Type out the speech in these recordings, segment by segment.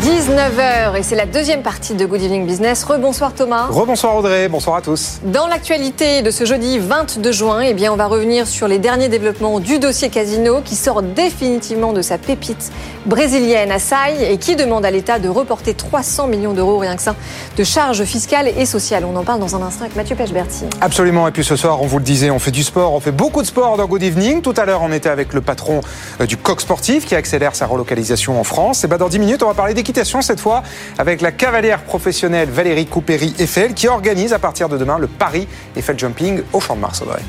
19h et c'est la deuxième partie de Good Evening Business. Rebonsoir Thomas. Rebonsoir Audrey, bonsoir à tous. Dans l'actualité de ce jeudi 22 juin, eh bien, on va revenir sur les derniers développements du dossier Casino qui sort définitivement de sa pépite brésilienne à Saï et qui demande à l'État de reporter 300 millions d'euros rien que ça de charges fiscales et sociales. On en parle dans un instant avec Mathieu Pechberti. Absolument, et puis ce soir, on vous le disait, on fait du sport, on fait beaucoup de sport dans Good Evening. Tout à l'heure, on était avec le patron euh, du coq sportif qui accélère sa relocalisation en France. Et ben dans 10 minutes, on va parler cette fois avec la cavalière professionnelle Valérie Coupéry-Eiffel qui organise à partir de demain le Paris Eiffel Jumping au Champ de Mars, Audrey.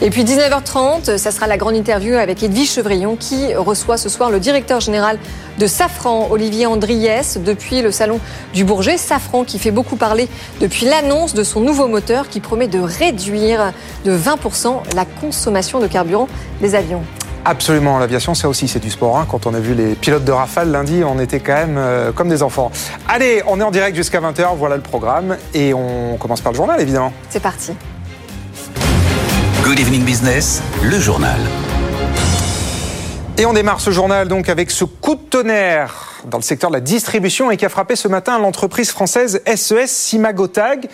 Et puis 19h30, ça sera la grande interview avec Edwige Chevrillon qui reçoit ce soir le directeur général de Safran, Olivier Andriès, depuis le salon du Bourget. Safran qui fait beaucoup parler depuis l'annonce de son nouveau moteur qui promet de réduire de 20% la consommation de carburant des avions. Absolument, l'aviation, ça aussi, c'est du sport. hein. Quand on a vu les pilotes de Rafale lundi, on était quand même euh, comme des enfants. Allez, on est en direct jusqu'à 20h, voilà le programme. Et on commence par le journal, évidemment. C'est parti. Good Evening Business, le journal. Et on démarre ce journal donc avec ce coup de tonnerre dans le secteur de la distribution et qui a frappé ce matin l'entreprise française SES Simagotag.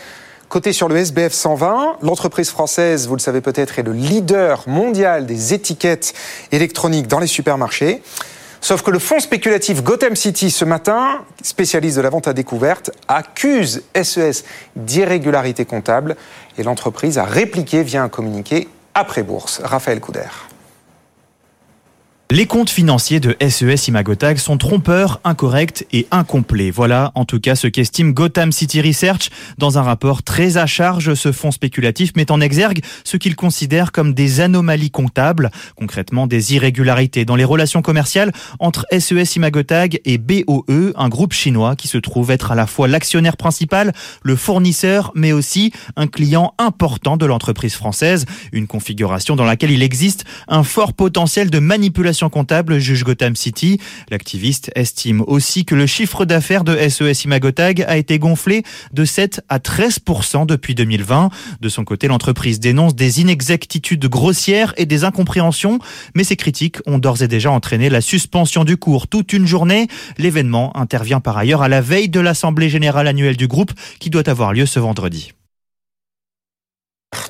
Côté sur le SBF 120, l'entreprise française, vous le savez peut-être, est le leader mondial des étiquettes électroniques dans les supermarchés. Sauf que le fonds spéculatif Gotham City ce matin, spécialiste de la vente à découverte, accuse SES d'irrégularité comptable et l'entreprise a répliqué via un communiqué après bourse. Raphaël Couder. Les comptes financiers de SES Imagotag sont trompeurs, incorrects et incomplets. Voilà en tout cas ce qu'estime Gotham City Research dans un rapport très à charge. Ce fonds spéculatif met en exergue ce qu'il considère comme des anomalies comptables, concrètement des irrégularités dans les relations commerciales entre SES Imagotag et BOE, un groupe chinois qui se trouve être à la fois l'actionnaire principal, le fournisseur, mais aussi un client important de l'entreprise française. Une configuration dans laquelle il existe un fort potentiel de manipulation comptable, juge Gotham City. L'activiste estime aussi que le chiffre d'affaires de SES Imagotag a été gonflé de 7 à 13% depuis 2020. De son côté, l'entreprise dénonce des inexactitudes grossières et des incompréhensions, mais ces critiques ont d'ores et déjà entraîné la suspension du cours toute une journée. L'événement intervient par ailleurs à la veille de l'Assemblée générale annuelle du groupe qui doit avoir lieu ce vendredi.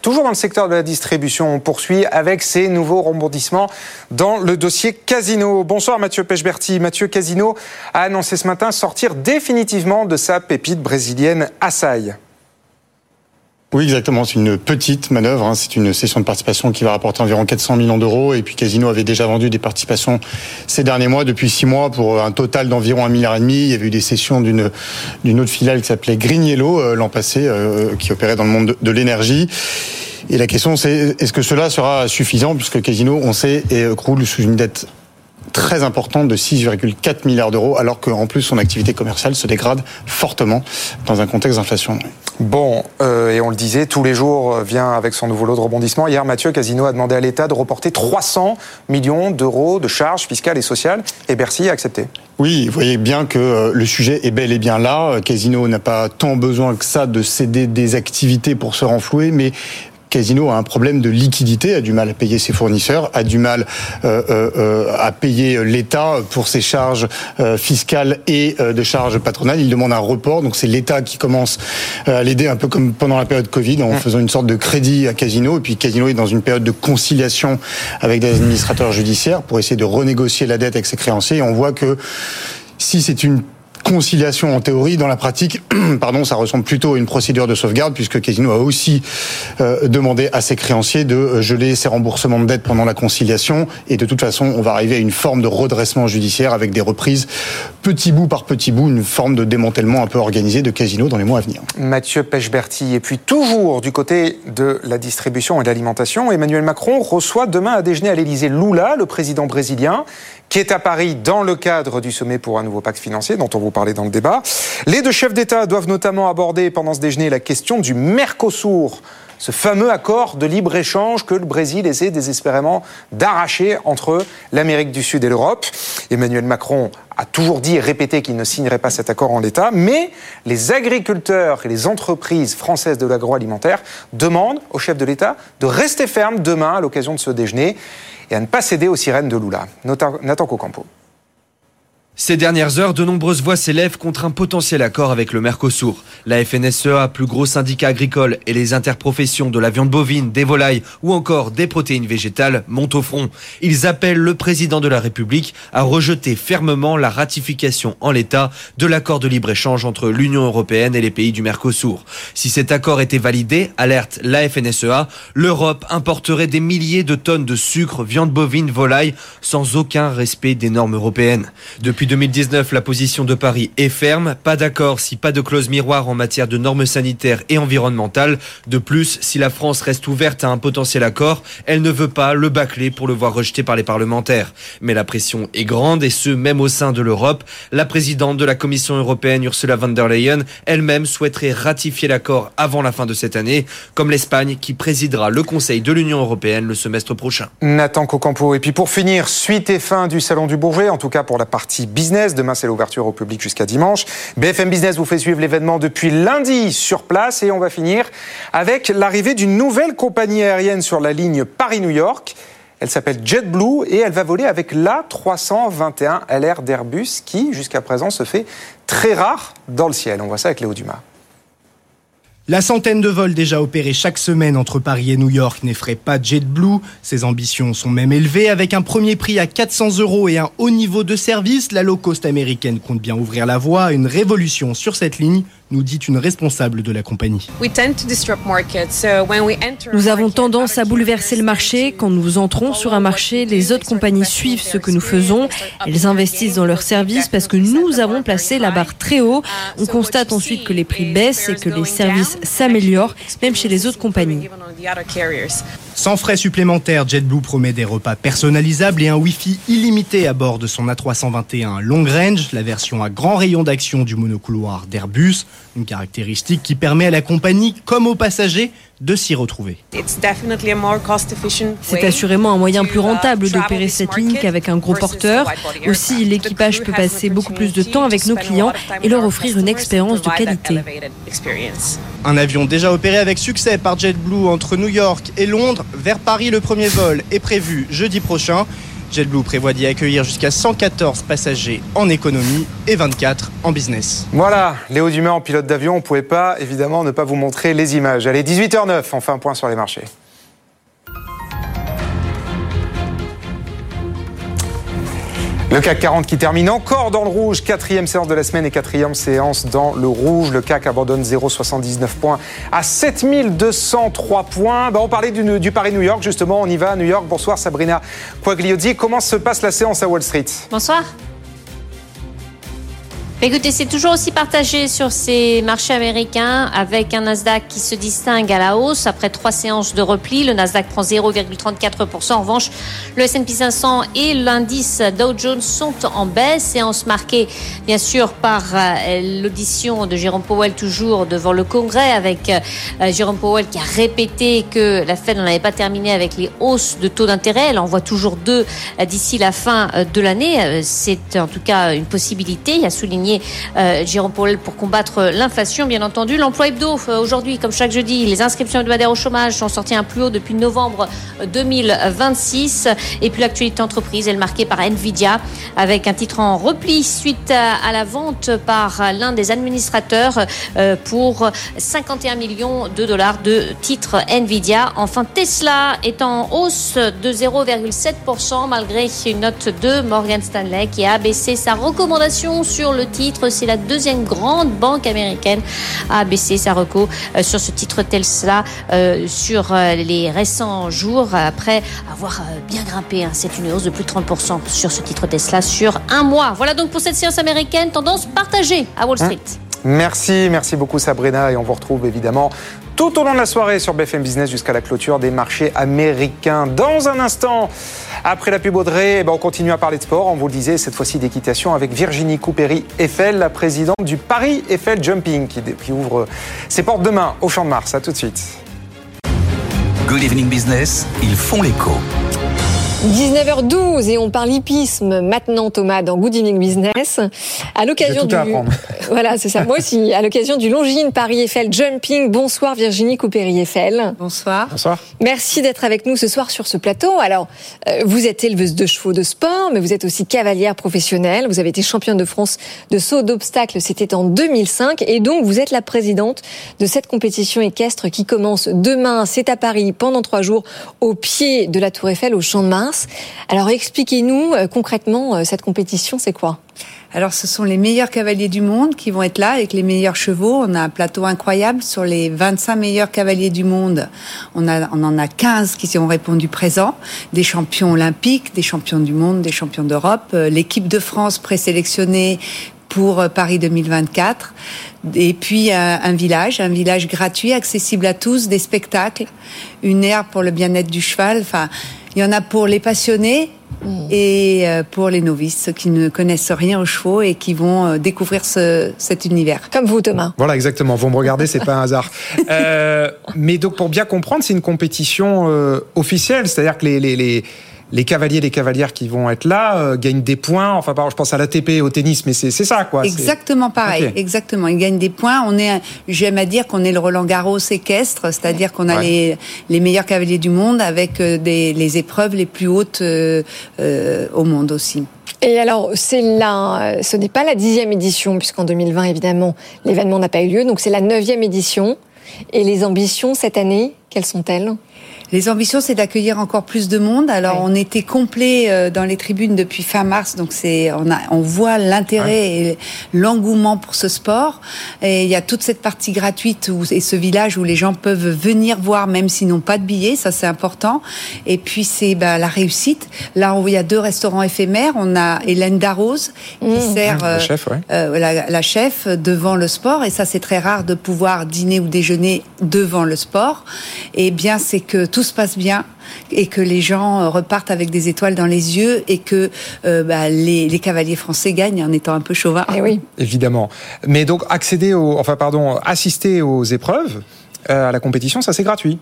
Toujours dans le secteur de la distribution, on poursuit avec ces nouveaux rebondissements dans le dossier Casino. Bonsoir Mathieu Pechberti. Mathieu Casino a annoncé ce matin sortir définitivement de sa pépite brésilienne Assaï. Oui, exactement. C'est une petite manœuvre. hein. C'est une cession de participation qui va rapporter environ 400 millions d'euros. Et puis Casino avait déjà vendu des participations ces derniers mois, depuis six mois, pour un total d'environ un milliard et demi. Il y avait eu des cessions d'une d'une autre filiale qui s'appelait Green Yellow euh, l'an passé, euh, qui opérait dans le monde de, de l'énergie. Et la question, c'est est-ce que cela sera suffisant, puisque Casino, on sait, croule sous une dette très importante de 6,4 milliards d'euros, alors qu'en plus son activité commerciale se dégrade fortement dans un contexte d'inflation. Bon, euh, et on le disait, tous les jours euh, vient avec son nouveau lot de rebondissements. Hier, Mathieu Casino a demandé à l'État de reporter 300 millions d'euros de charges fiscales et sociales, et Bercy a accepté. Oui, vous voyez bien que euh, le sujet est bel et bien là. Casino n'a pas tant besoin que ça de céder des activités pour se renflouer, mais Casino a un problème de liquidité, a du mal à payer ses fournisseurs, a du mal euh, euh, euh, à payer l'État pour ses charges euh, fiscales et euh, de charges patronales. Il demande un report, donc c'est l'État qui commence à l'aider un peu comme pendant la période Covid en faisant une sorte de crédit à Casino. Et puis Casino est dans une période de conciliation avec des administrateurs judiciaires pour essayer de renégocier la dette avec ses créanciers. Et on voit que si c'est une conciliation en théorie, dans la pratique, pardon, ça ressemble plutôt à une procédure de sauvegarde puisque Casino a aussi euh, demandé à ses créanciers de euh, geler ses remboursements de dette pendant la conciliation. Et de toute façon, on va arriver à une forme de redressement judiciaire avec des reprises petit bout par petit bout, une forme de démantèlement un peu organisé de Casino dans les mois à venir. Mathieu Pechberti. Et puis toujours du côté de la distribution et de l'alimentation, Emmanuel Macron reçoit demain à déjeuner à l'Élysée Lula, le président brésilien, qui est à Paris dans le cadre du sommet pour un nouveau pacte financier dont on vous parlait dans le débat. Les deux chefs d'État doivent notamment aborder pendant ce déjeuner la question du Mercosur ce fameux accord de libre-échange que le Brésil essaie désespérément d'arracher entre l'Amérique du Sud et l'Europe. Emmanuel Macron a toujours dit et répété qu'il ne signerait pas cet accord en l'état, mais les agriculteurs et les entreprises françaises de l'agroalimentaire demandent au chef de l'État de rester ferme demain à l'occasion de ce déjeuner et à ne pas céder aux sirènes de Lula. Nathan Cocampo. Ces dernières heures, de nombreuses voix s'élèvent contre un potentiel accord avec le Mercosur. La FNSEA, plus gros syndicat agricole, et les interprofessions de la viande bovine, des volailles ou encore des protéines végétales montent au front. Ils appellent le président de la République à rejeter fermement la ratification en l'état de l'accord de libre-échange entre l'Union européenne et les pays du Mercosur. Si cet accord était validé, alerte la FNSEA, l'Europe importerait des milliers de tonnes de sucre, viande bovine, volaille, sans aucun respect des normes européennes. Depuis 2019, la position de Paris est ferme. Pas d'accord si pas de clause miroir en matière de normes sanitaires et environnementales. De plus, si la France reste ouverte à un potentiel accord, elle ne veut pas le bâcler pour le voir rejeté par les parlementaires. Mais la pression est grande et ce, même au sein de l'Europe. La présidente de la Commission européenne, Ursula von der Leyen, elle-même souhaiterait ratifier l'accord avant la fin de cette année, comme l'Espagne qui présidera le Conseil de l'Union européenne le semestre prochain. Nathan Cocampo. Et puis pour finir, suite et fin du Salon du Bourget, en tout cas pour la partie Business. Demain, c'est l'ouverture au public jusqu'à dimanche. BFM Business vous fait suivre l'événement depuis lundi sur place et on va finir avec l'arrivée d'une nouvelle compagnie aérienne sur la ligne Paris-New York. Elle s'appelle JetBlue et elle va voler avec l'A321 LR d'Airbus qui, jusqu'à présent, se fait très rare dans le ciel. On voit ça avec Léo Dumas. La centaine de vols déjà opérés chaque semaine entre Paris et New York n'effraie pas JetBlue. Ses ambitions sont même élevées. Avec un premier prix à 400 euros et un haut niveau de service, la low cost américaine compte bien ouvrir la voie à une révolution sur cette ligne nous dit une responsable de la compagnie. Nous avons tendance à bouleverser le marché. Quand nous entrons sur un marché, les autres compagnies suivent ce que nous faisons. Elles investissent dans leurs services parce que nous avons placé la barre très haut. On constate ensuite que les prix baissent et que les services s'améliorent, même chez les autres compagnies. Sans frais supplémentaires, JetBlue promet des repas personnalisables et un Wi-Fi illimité à bord de son A321 Long Range, la version à grand rayon d'action du monocouloir d'Airbus, une caractéristique qui permet à la compagnie comme aux passagers de s'y retrouver. C'est assurément un moyen plus rentable d'opérer cette ligne qu'avec un gros porteur. Aussi, l'équipage peut passer beaucoup plus de temps avec nos clients et leur offrir une expérience de qualité. Un avion déjà opéré avec succès par JetBlue entre New York et Londres vers Paris. Le premier vol est prévu jeudi prochain. JetBlue prévoit d'y accueillir jusqu'à 114 passagers en économie et 24 en business. Voilà, Léo Dumas en pilote d'avion, on ne pouvait pas évidemment ne pas vous montrer les images. Allez, 18h09, on fait un point sur les marchés. Le CAC 40 qui termine encore dans le rouge, quatrième séance de la semaine et quatrième séance dans le rouge. Le CAC abandonne 0,79 points à 7203 points. Bah, on parlait du, Paris-New York, justement, on y va à New York. Bonsoir Sabrina Quagliozzi. Comment se passe la séance à Wall Street? Bonsoir. Écoutez, c'est toujours aussi partagé sur ces marchés américains avec un Nasdaq qui se distingue à la hausse après trois séances de repli. Le Nasdaq prend 0,34%. En revanche, le S&P 500 et l'indice Dow Jones sont en baisse. Séance marquée, bien sûr, par euh, l'audition de Jérôme Powell toujours devant le Congrès avec euh, Jérôme Powell qui a répété que la Fed n'en avait pas terminé avec les hausses de taux d'intérêt. Elle en voit toujours deux euh, d'ici la fin de l'année. C'est en tout cas une possibilité. Il a souligné euh, Jérôme Paul pour combattre l'inflation, bien entendu. L'emploi hebdo, euh, aujourd'hui, comme chaque jeudi, les inscriptions hebdomadaires au chômage sont sorties un plus haut depuis novembre 2026. Et puis l'actualité entreprise, elle est marquée par Nvidia, avec un titre en repli suite à, la vente par l'un des administrateurs euh, pour 51 millions de dollars de titres Nvidia. Enfin, Tesla est en hausse de 0,7% malgré une note de Morgan Stanley qui a baissé sa recommandation sur le titre c'est la deuxième grande banque américaine à baisser sa reco euh, sur ce titre Tesla euh, sur euh, les récents jours après avoir bien grimpé. Hein. C'est une hausse de plus de 30% sur ce titre Tesla sur un mois. Voilà donc pour cette séance américaine, tendance partagée à Wall Street. Merci, merci beaucoup Sabrina et on vous retrouve évidemment tout au long de la soirée sur BFM Business jusqu'à la clôture des marchés américains. Dans un instant, après la pub Audrey, eh ben, on continue à parler de sport. On vous le disait, cette fois-ci d'équitation avec Virginie Coupéry-Eiffel, la présidente du Paris Eiffel Jumping, qui, ouvre ses portes demain au Champ de Mars. À tout de suite. Good Evening Business, ils font l'écho. 19h12 et on parle hippisme maintenant Thomas dans Good Evening Business. À l'occasion du voilà c'est ça. Moi aussi à l'occasion du Longines Paris Eiffel Jumping. Bonsoir Virginie Coupéry Eiffel bonsoir. Bonsoir. Merci d'être avec nous ce soir sur ce plateau. Alors euh, vous êtes éleveuse de chevaux de sport mais vous êtes aussi cavalière professionnelle. Vous avez été championne de France de saut d'obstacles c'était en 2005 et donc vous êtes la présidente de cette compétition équestre qui commence demain. C'est à Paris pendant trois jours au pied de la Tour Eiffel au Champ de Mars alors expliquez-nous euh, concrètement euh, cette compétition, c'est quoi? Alors, ce sont les meilleurs cavaliers du monde qui vont être là avec les meilleurs chevaux. On a un plateau incroyable sur les 25 meilleurs cavaliers du monde. On, en a 15 qui ont répondu présent. Des champions olympiques, des champions du monde, des champions d'Europe. Euh, l'équipe de France présélectionnée pour Paris 2024. Et puis un village, un village gratuit, accessible à tous, des spectacles, une aire pour le bien-être du cheval. Il y en a pour les passionnés mm. et euh, pour les novices, ceux qui ne connaissent rien aux chevaux et qui vont euh, découvrir ce, cet univers. Comme vous, Thomas. Voilà, exactement. Vous me regardez, c'est pas un hasard. Euh, mais donc, pour bien comprendre, c'est une compétition euh, officielle, c'est-à-dire que les, les, les les cavaliers, les cavalières qui vont être là euh, gagnent des points. Enfin, je pense à l'ATP, au tennis, mais c'est ça, quoi. Exactement pareil. Exactement. Ils gagnent des points. On est, j'aime à dire qu'on est le Roland Garros équestre, c'est-à-dire qu'on a les, les meilleurs cavaliers du monde avec euh, des, les épreuves les plus hautes euh, au monde aussi. Et alors, c'est là, ce n'est pas la dixième édition, puisqu'en 2020, évidemment, l'événement n'a pas eu lieu. Donc, c'est la neuvième édition. Et les ambitions cette année, quelles sont-elles? Les ambitions, c'est d'accueillir encore plus de monde. Alors, on était complet euh, dans les tribunes depuis fin mars, donc c'est on, a, on voit l'intérêt et l'engouement pour ce sport. Et il y a toute cette partie gratuite où, et ce village où les gens peuvent venir voir, même s'ils n'ont pas de billets, ça c'est important. Et puis c'est bah, la réussite. Là, où il y a deux restaurants éphémères. On a Hélène Darroze qui mmh. sert la, chef, euh, la, la chef devant le sport, et ça c'est très rare de pouvoir dîner ou déjeuner devant le sport. Et bien, c'est que tout se passe bien et que les gens euh, repartent avec des étoiles dans les yeux et que euh, bah, les, les, cavaliers français gagnent en étant un peu chauvin. Et eh oui. Évidemment. Mais donc accéder au, enfin pardon, assister aux épreuves euh, à la compétition, ça c'est gratuit.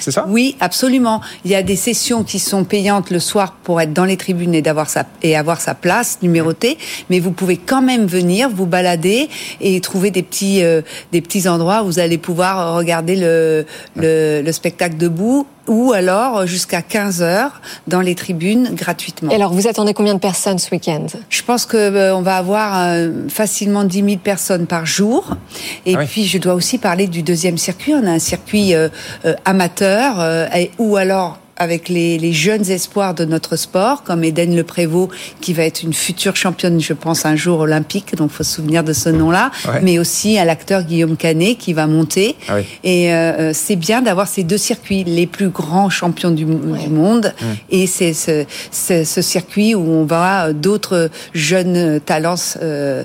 C'est ça? Oui, absolument. Il y a des sessions qui sont payantes le soir pour être dans les tribunes et d'avoir sa et avoir sa place numérotée, mais vous pouvez quand même venir vous balader et trouver des petits euh, des petits endroits où vous allez pouvoir regarder le le, le spectacle debout ou alors jusqu'à 15 heures dans les tribunes gratuitement. Et alors, vous attendez combien de personnes ce week-end? Je pense que euh, on va avoir euh, facilement 10 000 personnes par jour. Et ah puis, je dois aussi parler du deuxième circuit. On a un circuit amateur euh, ou alors avec les, les, jeunes espoirs de notre sport, comme Eden Le Prévost, qui va être une future championne, je pense, un jour olympique, donc faut se souvenir de ce nom-là, mais aussi à l'acteur Guillaume Canet qui va monter. Ah et euh, euh, c'est bien d'avoir ces deux circuits, les plus grands champions du, du monde, mmh. et c'est ce, ce, circuit où on va d'autres jeunes talents euh,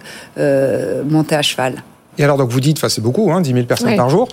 monter à cheval. Et alors, donc vous dites, enfin c'est beaucoup, hein, 10 000 personnes par jour.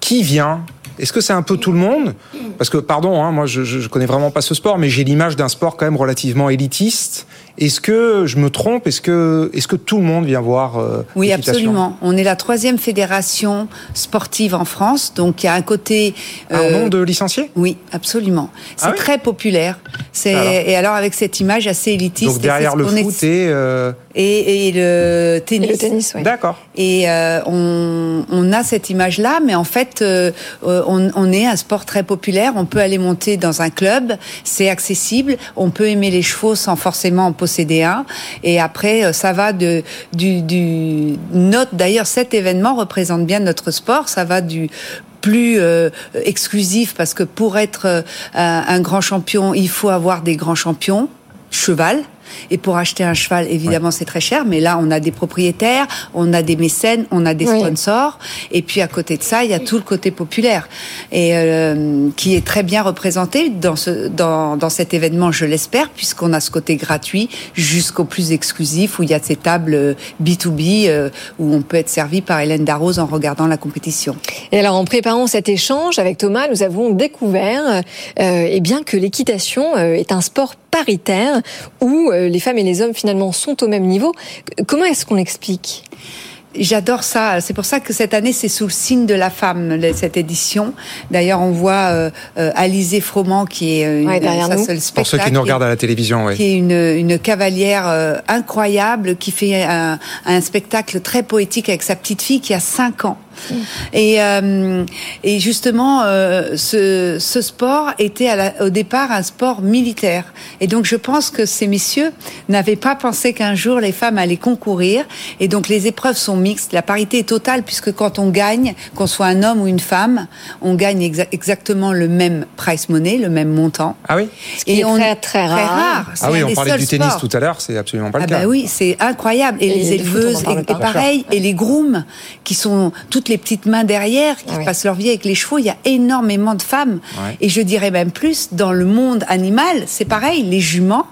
Qui vient est-ce que c'est un peu tout le monde? Parce que, pardon, hein, moi je, je connais vraiment pas ce sport, mais j'ai l'image d'un sport quand même relativement élitiste. Est-ce que je me trompe? Est-ce que, est-ce que tout le monde vient voir euh, Oui, absolument. On est la troisième fédération sportive en France, donc il y a un côté. Un euh, nombre de licenciés? Oui, absolument. C'est ah très populaire. C'est et alors avec cette image assez élitiste. Donc derrière le foot et, euh... et, et le tennis. Et le tennis, oui. D'accord. Et euh, on, on a cette image-là, mais en fait, euh, on, on est un sport très populaire. On peut aller monter dans un club, c'est accessible. On peut aimer les chevaux sans forcément posséder un. Et après, euh, ça va de du, du note. D'ailleurs, cet événement représente bien notre sport. Ça va du plus euh, exclusif parce que pour être euh, un grand champion, il faut avoir des grands champions cheval et pour acheter un cheval, évidemment, c'est très cher. Mais là, on a des propriétaires, on a des mécènes, on a des sponsors. Et puis à côté de ça, il y a tout le côté populaire et euh, qui est très bien représenté dans ce dans, dans cet événement, je l'espère, puisqu'on a ce côté gratuit jusqu'au plus exclusif où il y a ces tables B2B euh, où on peut être servi par Hélène Darroze en regardant la compétition. Et alors, en préparant cet échange avec Thomas, nous avons découvert euh, eh bien que l'équitation euh, est un sport paritaire où euh, les femmes et les hommes finalement sont au même niveau. Comment est-ce qu'on l'explique? J'adore ça. C'est pour ça que cette année, c'est sous le signe de la femme, cette édition. D'ailleurs, on voit euh, euh, Alizé Froment, qui est euh, une, Ouais, derrière ça, nous. c'est le Pour ceux qui spectacle, nous regardent à la télévision, oui. qui est une, une cavalière euh, incroyable, qui fait un, un spectacle très poétique avec sa petite fille qui a 5 ans. Et, euh, et justement, euh, ce, ce sport était à la- au départ un sport militaire. Et donc, je pense que ces messieurs n'avaient pas pensé qu'un jour les femmes allaient concourir. Et donc, les épreuves sont mixtes. La parité est totale puisque quand on gagne, qu'on soit un homme ou une femme, on gagne exa- exactement le même price money, le même montant. Ah oui Ce qui est on- très, très rare. Ah oui, on parlait du tennis sports. tout à l'heure, c'est absolument pas le Ah cas. bah oui, c'est incroyable. Et, Et les éleveuses, et, et pareil, et les grooms, qui sont toutes les petites mains derrière, qui Ah oui. passent leur vie avec les chevaux, il y a énormément de femmes. Ouais. Et je dirais même plus, dans le monde animal, c'est pareil, les juments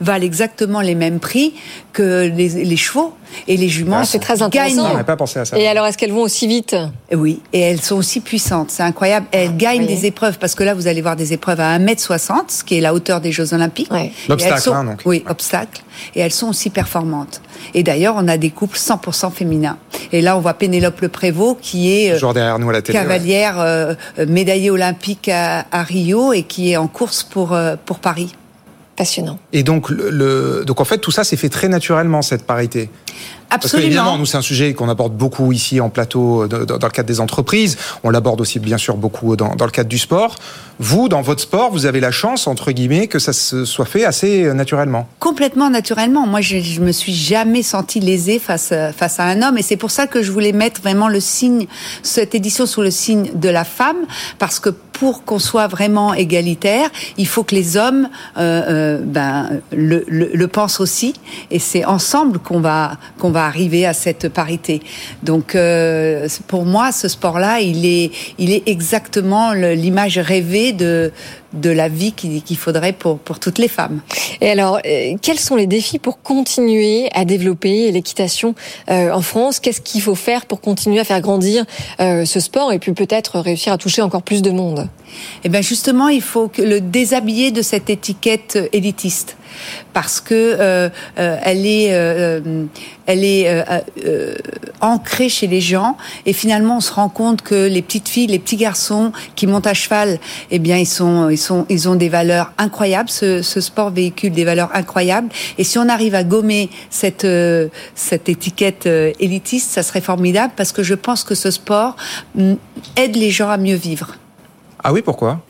valent exactement les mêmes prix que les, les chevaux. Et les juments Ah, c'est très gagnent. intéressant. Pas pensé à ça. Et alors, est-ce qu'elles vont aussi vite? Oui, et elles sont aussi puissantes, c'est incroyable. Elles gagnent Ah, oui. des épreuves, parce que là, vous allez voir des épreuves à 1m60, ce qui est la hauteur des Jeux Olympiques. Ouais. L'obstacle, sont- hein, donc. Oui, obstacle. Et elles sont aussi performantes. Et d'ailleurs, on a des couples 100% féminins. Et là, on voit Pénélope Le Prévost, qui est euh, Toujours derrière nous à la télé. ouais. cavalière euh, euh, médaillée olympique à, à Rio et qui est en course pour, euh, pour Paris. Passionnant. Et donc, le, le- donc, en fait, tout ça s'est fait très naturellement, cette parité. Parce que, Absolument. évidemment, nous, c'est un sujet qu'on aborde beaucoup ici en plateau, euh, dans, dans le cadre des entreprises. On l'aborde aussi, bien sûr, beaucoup dans, dans le cadre du sport. Vous, dans votre sport, vous avez la chance, entre guillemets, que ça se soit fait assez euh, naturellement. Complètement naturellement. Moi, je, je me suis jamais sentie lésée face à, face à un homme, et c'est pour ça que je voulais mettre vraiment le signe, cette édition sous le signe de la femme, parce que pour qu'on soit vraiment égalitaire, il faut que les hommes euh, euh, ben, le, le, le pensent aussi, et c'est ensemble qu'on va qu'on va arriver à cette parité. Donc, euh, pour moi, ce sport-là, il est il est exactement l'image rêvée de de la vie qu'il qu'il faudrait pour pour toutes les femmes. Et alors, euh, quels sont les défis pour continuer à développer l'équitation euh, en France? Qu'est-ce qu'il faut faire pour continuer à faire grandir euh, ce sport et puis peut-être réussir à toucher encore plus de monde? Eh bien justement, il faut que le déshabiller de cette étiquette élitiste, parce que euh, euh, elle est, euh, euh, elle est euh, ancrée chez les gens, et finalement on se rend compte que les petites filles, les petits garçons qui montent à cheval, eh bien ils sont, ils sont, ils ont des valeurs incroyables. Ce, ce sport véhicule des valeurs incroyables, et si on arrive à gommer cette cette étiquette élitiste, ça serait formidable, parce que je pense que ce sport mm, aide les gens à mieux vivre Ah oui, pourquoi?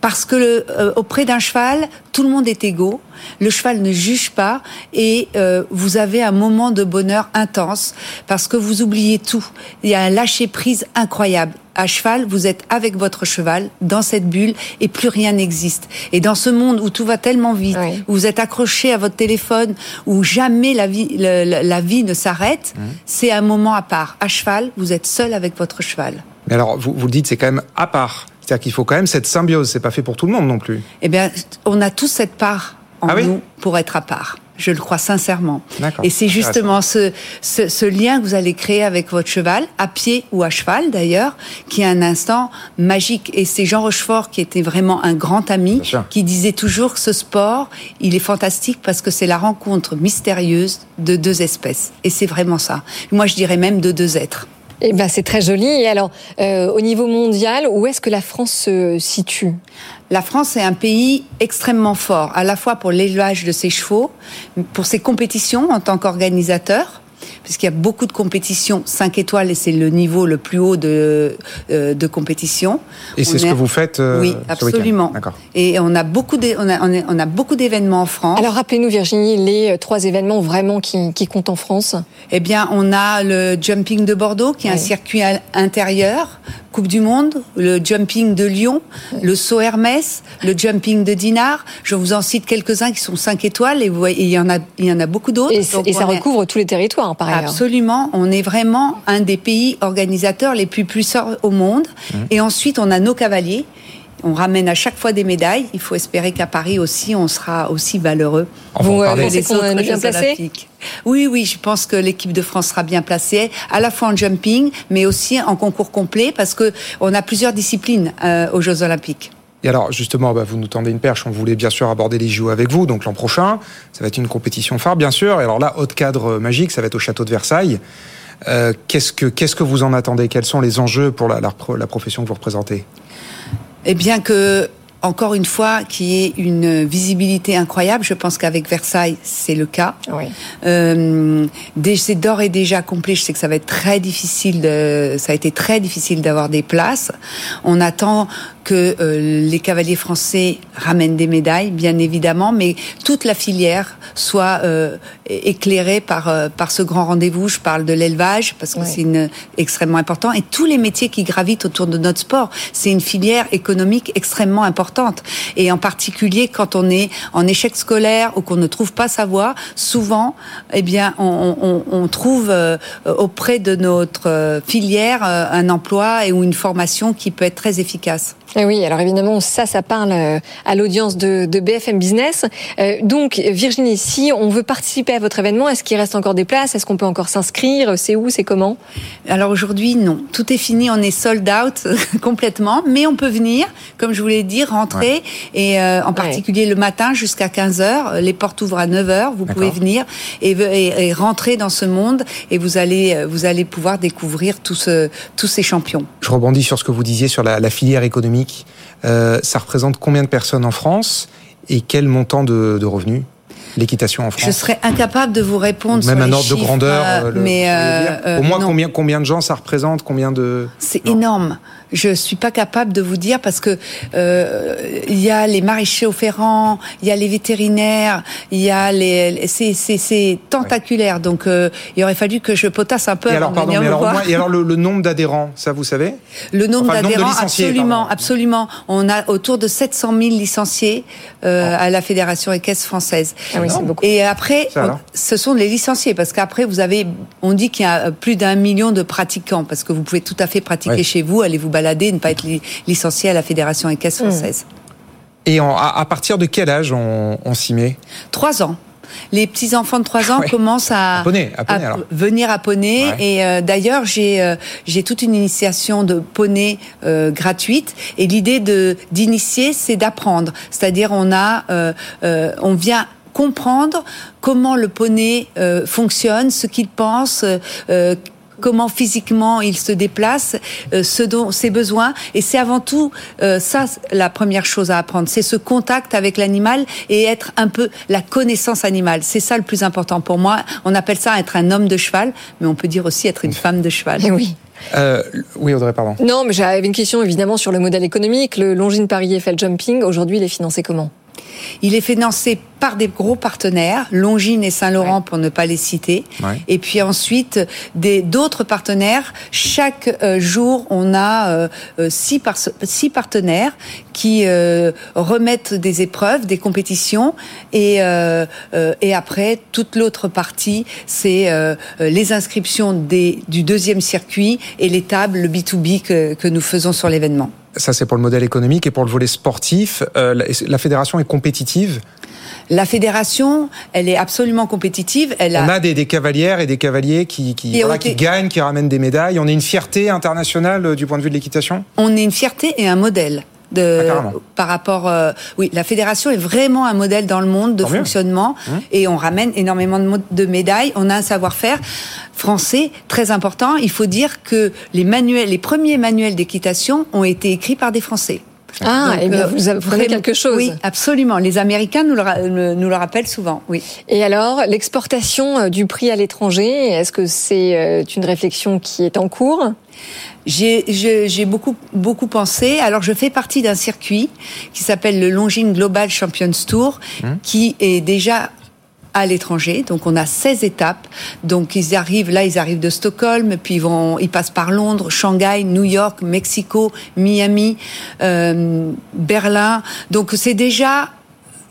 Parce que le- euh, auprès d'un cheval, tout le monde est égaux. Le cheval ne juge pas et euh, vous avez un moment de bonheur intense parce que vous oubliez tout. Il y a un lâcher prise incroyable. À cheval, vous êtes avec votre cheval dans cette bulle et plus rien n'existe. Et dans ce monde où tout va tellement vite, Oui. où vous êtes accroché à votre téléphone, où jamais la vie, le- la, la vie ne s'arrête, c'est un moment à part. À cheval, vous êtes seul avec votre cheval. Mais alors, vous, vous le dites, c'est quand même à part. C'est-à-dire qu'il faut quand même cette symbiose. C'est pas fait pour tout le monde non plus. Eh bien, on a tous cette part en Ah oui nous pour être à part. Je le crois sincèrement. Et c'est justement ce, ce, ce lien que vous allez créer avec votre cheval, à pied ou à cheval d'ailleurs, qui est un instant magique. Et c'est Jean Rochefort qui était vraiment un grand ami, qui disait toujours que ce sport, il est fantastique parce que c'est la rencontre mystérieuse de deux espèces. Et c'est vraiment ça. Moi, je dirais même de deux êtres. Eh ben, c'est très joli. Et alors, euh, au niveau mondial, où est-ce que la France se situe? La France est un pays extrêmement fort, à la fois pour l'élevage de ses chevaux, pour ses compétitions en tant qu'organisateur, puisqu'il y a beaucoup de compétitions 5 étoiles et c'est le niveau le plus haut de, euh, de compétition. Et c'est ce est- que vous faites euh, Oui, ce absolument. D'accord. Et on a beaucoup d'é- on a, on a- beaucoup d'événements en France. Alors, rappelez-nous, Virginie, les euh, trois événements vraiment qui, qui comptent en France. Eh bien, on a le jumping de Bordeaux, qui est un circuit intérieur, Coupe du Monde, le jumping de Lyon, le saut Hermès, le jumping de Dinard. Je vous en cite quelques-uns qui sont 5 étoiles et vous voyez, il y en a, il y en a beaucoup d'autres. Et, ça est- recouvre tous les territoires, hein, par Absolument. On est vraiment un des pays organisateurs les plus puissants au monde. Et ensuite, on a nos cavaliers. On ramène à chaque fois des médailles. Il faut espérer qu'à Paris aussi, on sera aussi valeureux. On va en Vous, euh, parler. pensez qu'on autres est bien Jeux placé Olympiques. Oui, oui, je pense que l'équipe de France sera bien placée, à la fois en jumping, mais aussi en concours complet, parce que on a plusieurs disciplines euh, aux Jeux Olympiques. Et alors, justement, bah, vous nous tendez une perche. On voulait bien sûr aborder les JO avec vous. Donc l'an prochain, ça va être une compétition phare, bien sûr. Et alors là, haute cadre euh, magique, ça va être au château de Versailles. qu'est-ce que qu'est-ce que vous en attendez? Quels sont les enjeux pour la, la, la profession que vous représentez? Eh bien que encore une fois, qui est une visibilité incroyable. Je pense qu'avec Versailles, c'est le cas. Oui. Euh, c'est d'ores et déjà complet. Je sais que ça va être très difficile. De, ça a été très difficile d'avoir des places. On attend que euh, les cavaliers français ramènent des médailles, bien évidemment, mais toute la filière soit euh, éclairée par euh, par ce grand rendez-vous. Je parle de l'élevage parce que Oui. c'est une extrêmement important et tous les métiers qui gravitent autour de notre sport. C'est une filière économique extrêmement importante et en particulier quand on est en échec scolaire ou qu'on ne trouve pas sa voie, souvent, eh bien, on, on, on trouve euh, auprès de notre euh, filière euh, un emploi et ou une formation qui peut être très efficace. Eh oui, alors évidemment, ça, ça parle euh, à l'audience de, de BFM Business. Euh, donc, Virginie, si on veut participer à votre événement, est-ce qu'il reste encore des places? Est-ce qu'on peut encore s'inscrire? C'est où? C'est comment? Alors aujourd'hui, non. Tout est fini, on est sold out complètement, mais on peut venir, comme je vous l'ai dit, rentrer, et euh, en particulier le matin jusqu'à 15h. Les portes ouvrent à 9h, vous pouvez venir et, et, et rentrer dans ce monde, et vous allez, vous allez pouvoir découvrir tout ce, tous ces champions. Je rebondis sur ce que vous disiez sur la, la filière économique. Euh, ça représente combien de personnes en France et quel montant de, de revenus l'équitation en France Je serais incapable de vous répondre Même sur un ordre de grandeur. euh, euh, le- mais euh, Au moins non. combien combien de gens ça représente Combien de C'est énorme. Je suis pas capable de vous dire parce que euh, il y a les maraîchers ferrants, il y a les vétérinaires, il y a les, c'est c'est c'est tentaculaire. Donc euh, il aurait fallu que je potasse un peu Et alors pardon, mais alors, moins- et alors le, le nombre d'adhérents, ça vous savez Le nombre Enfin, d'adhérents, absolument, pardon. absolument. On a autour de 700 000 licenciés euh, à la Fédération équestre française. Ah oui, c'est beaucoup. Et après, on- ce sont les licenciés, parce qu'après, vous avez, on dit qu'il y a plus d'un million de pratiquants, parce que vous pouvez tout à fait pratiquer Ouais. chez vous, aller vous balader, ne pas être li- licencié à la Fédération équestre Mmh. française. Et en- à, à partir de quel âge on, on s'y met? Trois ans. Les petits enfants de trois ans Ouais. commencent à, À poney, à poney, alors. venir à poney. Ouais. Et euh, d'ailleurs, j'ai euh, j'ai toute une initiation de poney euh, gratuite. Et l'idée de d'initier, c'est d'apprendre. C'est-à-dire, on a, euh, euh, on vient comprendre comment le poney euh, fonctionne, ce qu'il pense. euh, comment physiquement il se déplace, euh, ce dont ses besoins. Et c'est avant tout euh, ça la première chose à apprendre, c'est ce contact avec l'animal et être un peu la connaissance animale. C'est ça le plus important pour moi. On appelle ça être un homme de cheval, mais on peut dire aussi être une femme de cheval. Eh oui. Euh, Oui, Audrey, pardon. Non, mais j'avais une question évidemment sur le modèle économique. Le Longines Paris Eiffel Jumping, aujourd'hui, il est financé comment? Il est financé par des gros partenaires, Longines et Saint-Laurent pour ne pas les citer. Ouais. Et puis ensuite, des d'autres partenaires. Chaque euh, jour, on a euh, euh, six, par- six partenaires qui euh, remettent des épreuves, des compétitions. Et, euh, euh, et après, toute l'autre partie, c'est les inscriptions des, du deuxième circuit et les tables, le B2B que, que nous faisons sur l'événement. Ça, c'est pour le modèle économique et pour le volet sportif. euh, la, la fédération est compétitive? La fédération, elle est absolument compétitive. Elle On a des, des cavalières et des cavaliers qui, qui, voilà, gagnent, qui ramènent des médailles. On est une fierté internationale euh, du point de vue de l'équitation? on est une fierté et un modèle. De, Ah, par rapport, euh, oui, la fédération est vraiment un modèle dans le monde de Tant fonctionnement Mmh. et on ramène énormément de, médailles. On a un savoir-faire français très important. Il faut dire que les manuels, les premiers manuels d'équitation ont été écrits par des Français. Ah, Donc, eh bien, euh, vous apprenez quelque chose. Oui, absolument. Les Américains nous le- nous le rappellent souvent. Oui. Et alors, l'exportation euh, du prix à l'étranger, est-ce que c'est euh, une réflexion qui est en cours? J'ai beaucoup beaucoup pensé. Alors je fais partie d'un circuit qui s'appelle le Longines Global Champions Tour, qui est déjà à l'étranger. Donc on a 16 étapes. Donc ils arrivent là, ils arrivent de Stockholm, puis ils vont, ils passent par Londres, Shanghai, New York, Mexico, Miami, euh, Berlin. Donc c'est déjà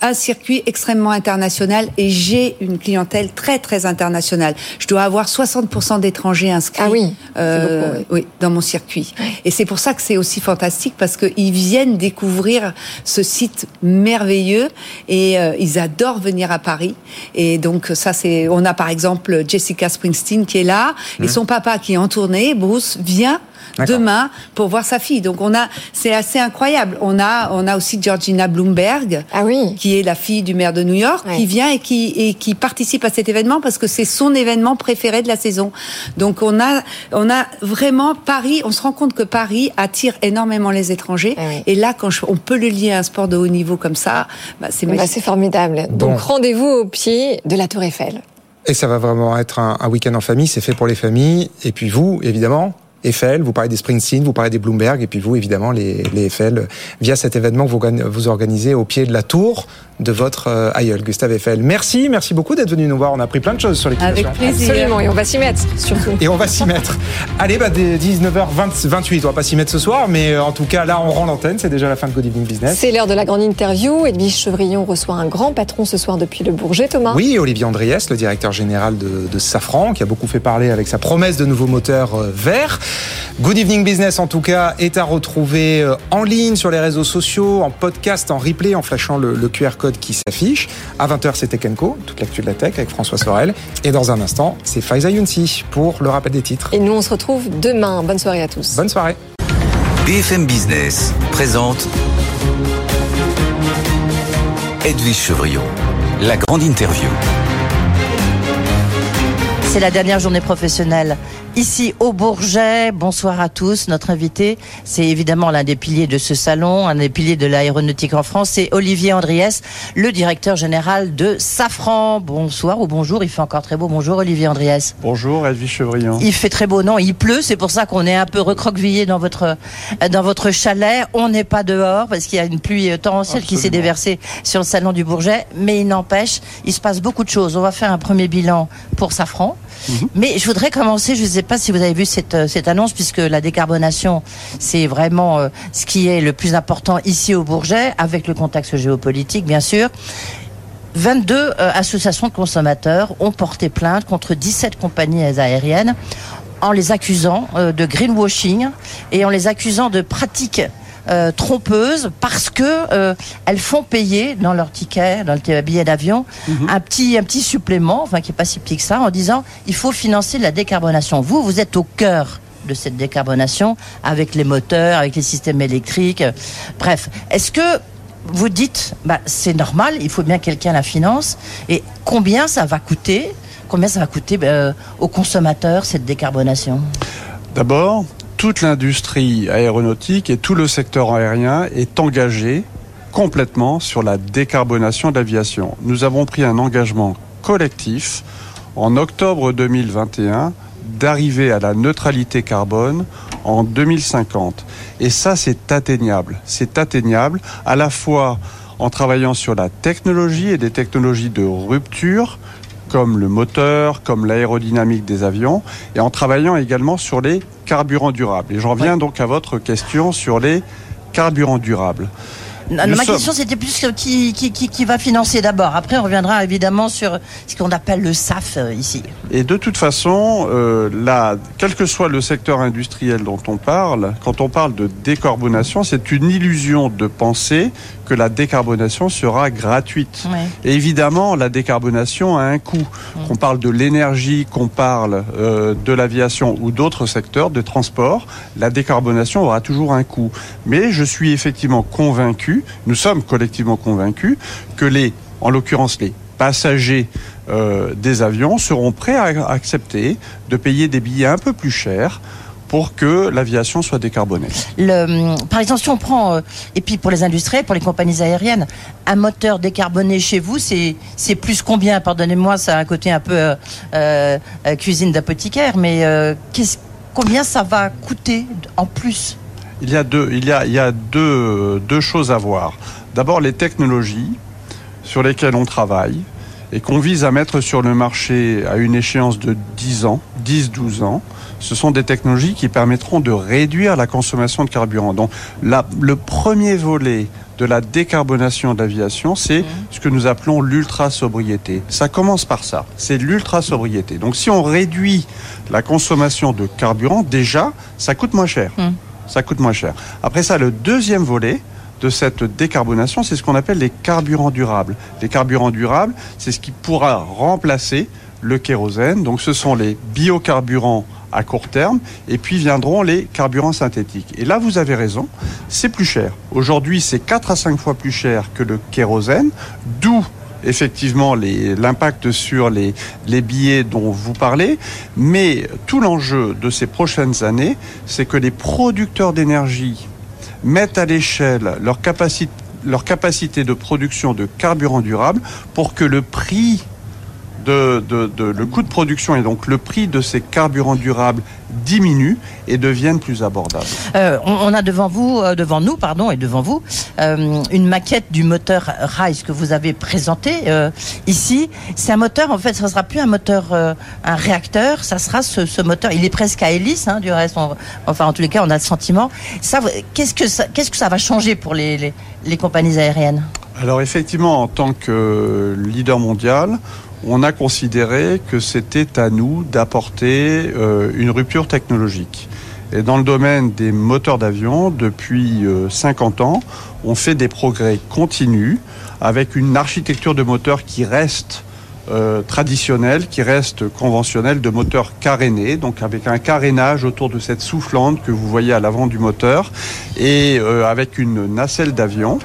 un circuit extrêmement international et j'ai une clientèle très très internationale. Je dois avoir 60% d'étrangers inscrits Ah oui, euh, beaucoup, oui, dans mon circuit. Et c'est pour ça que c'est aussi fantastique parce qu'ils viennent découvrir ce site merveilleux et euh, ils adorent venir à Paris. Et donc ça c'est, on a par exemple Jessica Springsteen qui est là et son papa qui est en tournée, Bruce vient demain pour voir sa fille. Donc on a, c'est assez incroyable. On a, on a aussi Georgina Bloomberg, ah oui. qui est la fille du maire de New York, qui vient et qui, et qui participe à cet événement parce que c'est son événement préféré de la saison. Donc on a, on a vraiment Paris. On se rend compte que Paris attire énormément les étrangers. Ah Et là, quand on peut le lier à un sport de haut niveau comme ça, bah, c'est Bah, c'est formidable. Donc rendez-vous au pied de la Tour Eiffel. Et ça va vraiment être un, un week-end en famille, c'est fait pour les familles. Et puis vous, évidemment, Eiffel, vous parlez des Springsteen, vous parlez des Bloomberg, et puis vous, évidemment, les, les Eiffel, via cet événement que vous, vous organisez au pied de la tour de votre euh, aïeul, Gustave Eiffel. Merci, merci beaucoup d'être venu nous voir. On a appris plein de choses sur l'équitation. Avec plaisir. Absolument, et on va s'y mettre, surtout. Et on va s'y mettre. Allez, bah, dès 19h28, on va pas s'y mettre ce soir, mais euh, en tout cas, là, on rend l'antenne. C'est déjà la fin de Good Evening Business. C'est l'heure de la grande interview. Edwige Chevrillon reçoit un grand patron ce soir depuis le Bourget, Thomas. Oui, Olivier Andriès, le directeur général de, de Safran, qui a beaucoup fait parler avec sa promesse de nouveaux moteurs euh, verts. Good Evening Business, en tout cas, est à retrouver euh, en ligne sur les réseaux sociaux, en podcast, en replay, en flashant le, le QR code qui s'affiche. À 20h, c'est Tech Co, toute l'actu de la tech avec François Sorel. Et dans un instant, c'est Faiza Younsi pour le rappel des titres. Et nous, on se retrouve demain. Bonne soirée à tous. Bonne soirée. BFM Business présente Edwige Chevrillon, la grande interview. C'est la dernière journée professionnelle ici au Bourget. Bonsoir à tous. Notre invité, c'est évidemment l'un des piliers de ce salon, un des piliers de l'aéronautique en France, c'est Olivier Andriès, le directeur général de Safran. Bonsoir ou bonjour, il fait encore très beau. Bonjour Olivier Andriès. Bonjour Edwige Chevrillon. Il fait très beau, non, il pleut, c'est pour ça qu'on est un peu recroquevillé dans votre dans votre chalet. On n'est pas dehors parce qu'il y a une pluie torrentielle qui s'est déversée sur le salon du Bourget, mais il n'empêche, il se passe beaucoup de choses. On va faire un premier bilan pour Safran. Mais je voudrais commencer, je ne sais pas si vous avez vu cette, euh, annonce, puisque la décarbonation, c'est vraiment euh, ce qui est le plus important ici au Bourget, avec le contexte géopolitique, bien sûr. 22 euh, associations de consommateurs ont porté plainte contre 17 compagnies aériennes en les accusant euh, de greenwashing et en les accusant de pratiques euh, trompeuses parce que euh, elles font payer dans leur ticket, dans le billet d'avion, un petit un petit supplément, enfin qui est pas si petit que ça, en disant il faut financer la décarbonation. Vous, vous êtes au cœur de cette décarbonation avec les moteurs, avec les systèmes électriques. Bref, est-ce que vous dites, bah, c'est normal, il faut bien que quelqu'un la finance. Et combien ça va coûter Combien ça va coûter euh, aux consommateurs cette décarbonation? D'abord, toute l'industrie aéronautique et tout le secteur aérien est engagé complètement sur la décarbonation de l'aviation. Nous avons pris un engagement collectif en octobre 2021 d'arriver à la neutralité carbone en 2050. Et ça, c'est atteignable. C'est atteignable à la fois en travaillant sur la technologie et des technologies de rupture, comme le moteur, comme l'aérodynamique des avions, et en travaillant également sur les carburants durables. Et j'en viens donc à votre question sur les carburants durables. Non, Ma sommes- question, c'était plus euh, qui, qui, qui, qui va financer d'abord. Après, on reviendra évidemment sur ce qu'on appelle le SAF euh, ici. Et de toute façon, euh, là, quel que soit le secteur industriel dont on parle, quand on parle de décarbonation, c'est une illusion de penser que la décarbonation sera gratuite. Et évidemment, la décarbonation a un coût. Qu'on parle de l'énergie, qu'on parle euh, de l'aviation ou d'autres secteurs de transport, la décarbonation aura toujours un coût. Mais je suis effectivement convaincu, nous sommes collectivement convaincus, que les, en l'occurrence les passagers euh, des avions seront prêts à accepter de payer des billets un peu plus chers pour que l'aviation soit décarbonée. Le, par exemple, si on prend, euh, et puis pour les industriels, pour les compagnies aériennes, un moteur décarboné chez vous, c'est plus combien? Pardonnez-moi, ça a un côté un peu euh, cuisine d'apothicaire, mais combien ça va coûter en plus? Il y a deux, il y a, il y a deux, deux choses à voir. D'abord, les technologies sur lesquelles on travaille et qu'on vise à mettre sur le marché à une échéance de 10 ans, 10-12 ans, ce sont des technologies qui permettront de réduire la consommation de carburant. Donc, la- le premier volet de la décarbonation de l'aviation, c'est ce que nous appelons l'ultra-sobriété. Ça commence par ça, c'est l'ultra-sobriété. Donc si on réduit la consommation de carburant, déjà, ça coûte moins cher. Ça coûte moins cher. Après ça, le deuxième volet de cette décarbonation, c'est ce qu'on appelle les carburants durables. Les carburants durables, c'est ce qui pourra remplacer le kérosène. Donc ce sont les biocarburants à court terme, et puis viendront les carburants synthétiques. Et là, vous avez raison, c'est plus cher. Aujourd'hui, c'est 4 à 5 fois plus cher que le kérosène, d'où effectivement l'impact sur les, billets dont vous parlez, mais tout l'enjeu de ces prochaines années, c'est que les producteurs d'énergie mettent à l'échelle leur capacité de production de carburant durable pour que le prix de, le coût de production et donc le prix de ces carburants durables diminue et devienne plus abordable. Euh, on, a devant vous, euh, devant nous, pardon, et devant vous, euh, une maquette du moteur Rise que vous avez présenté ici. C'est un moteur, en fait, ça sera plus un moteur, un réacteur, ça sera ce, moteur. Il est presque à hélice, hein, du reste. enfin, en tous les cas, on a le sentiment. Ça, qu'est-ce que ça, qu'est-ce que ça va changer pour les, les compagnies aériennes? Alors effectivement, en tant que leader mondial, on a considéré que c'était à nous d'apporter euh, une rupture technologique. Et dans le domaine des moteurs d'avion, depuis 50 euh, ans, on fait des progrès continus avec une architecture de moteur qui reste euh, traditionnelle, qui reste conventionnelle de moteur caréné, donc avec un carénage autour de cette soufflante que vous voyez à l'avant du moteur et avec une nacelle d'avion.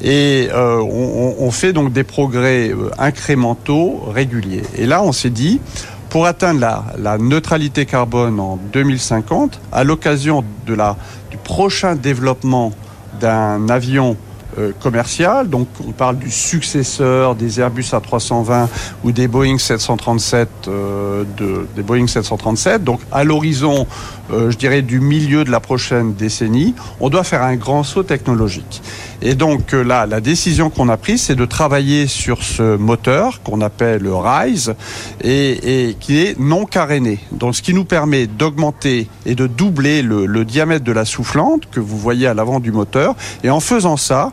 Et euh, on, fait donc des progrès euh, incrémentaux réguliers. Et là, on s'est dit, pour atteindre la, neutralité carbone en 2050, à l'occasion la, du prochain développement d'un avion euh, commercial. Donc on parle du successeur des Airbus A320 ou des Boeing 737, de, des Boeing 737. Donc à l'horizon, je dirais du milieu de la prochaine décennie, on doit faire un grand saut technologique. Et donc euh, là, la décision qu'on a prise, c'est de travailler sur ce moteur qu'on appelle le RISE et, qui est non caréné. Donc ce qui nous permet d'augmenter et de doubler le, le diamètre de la soufflante que vous voyez à l'avant du moteur. Et en faisant ça,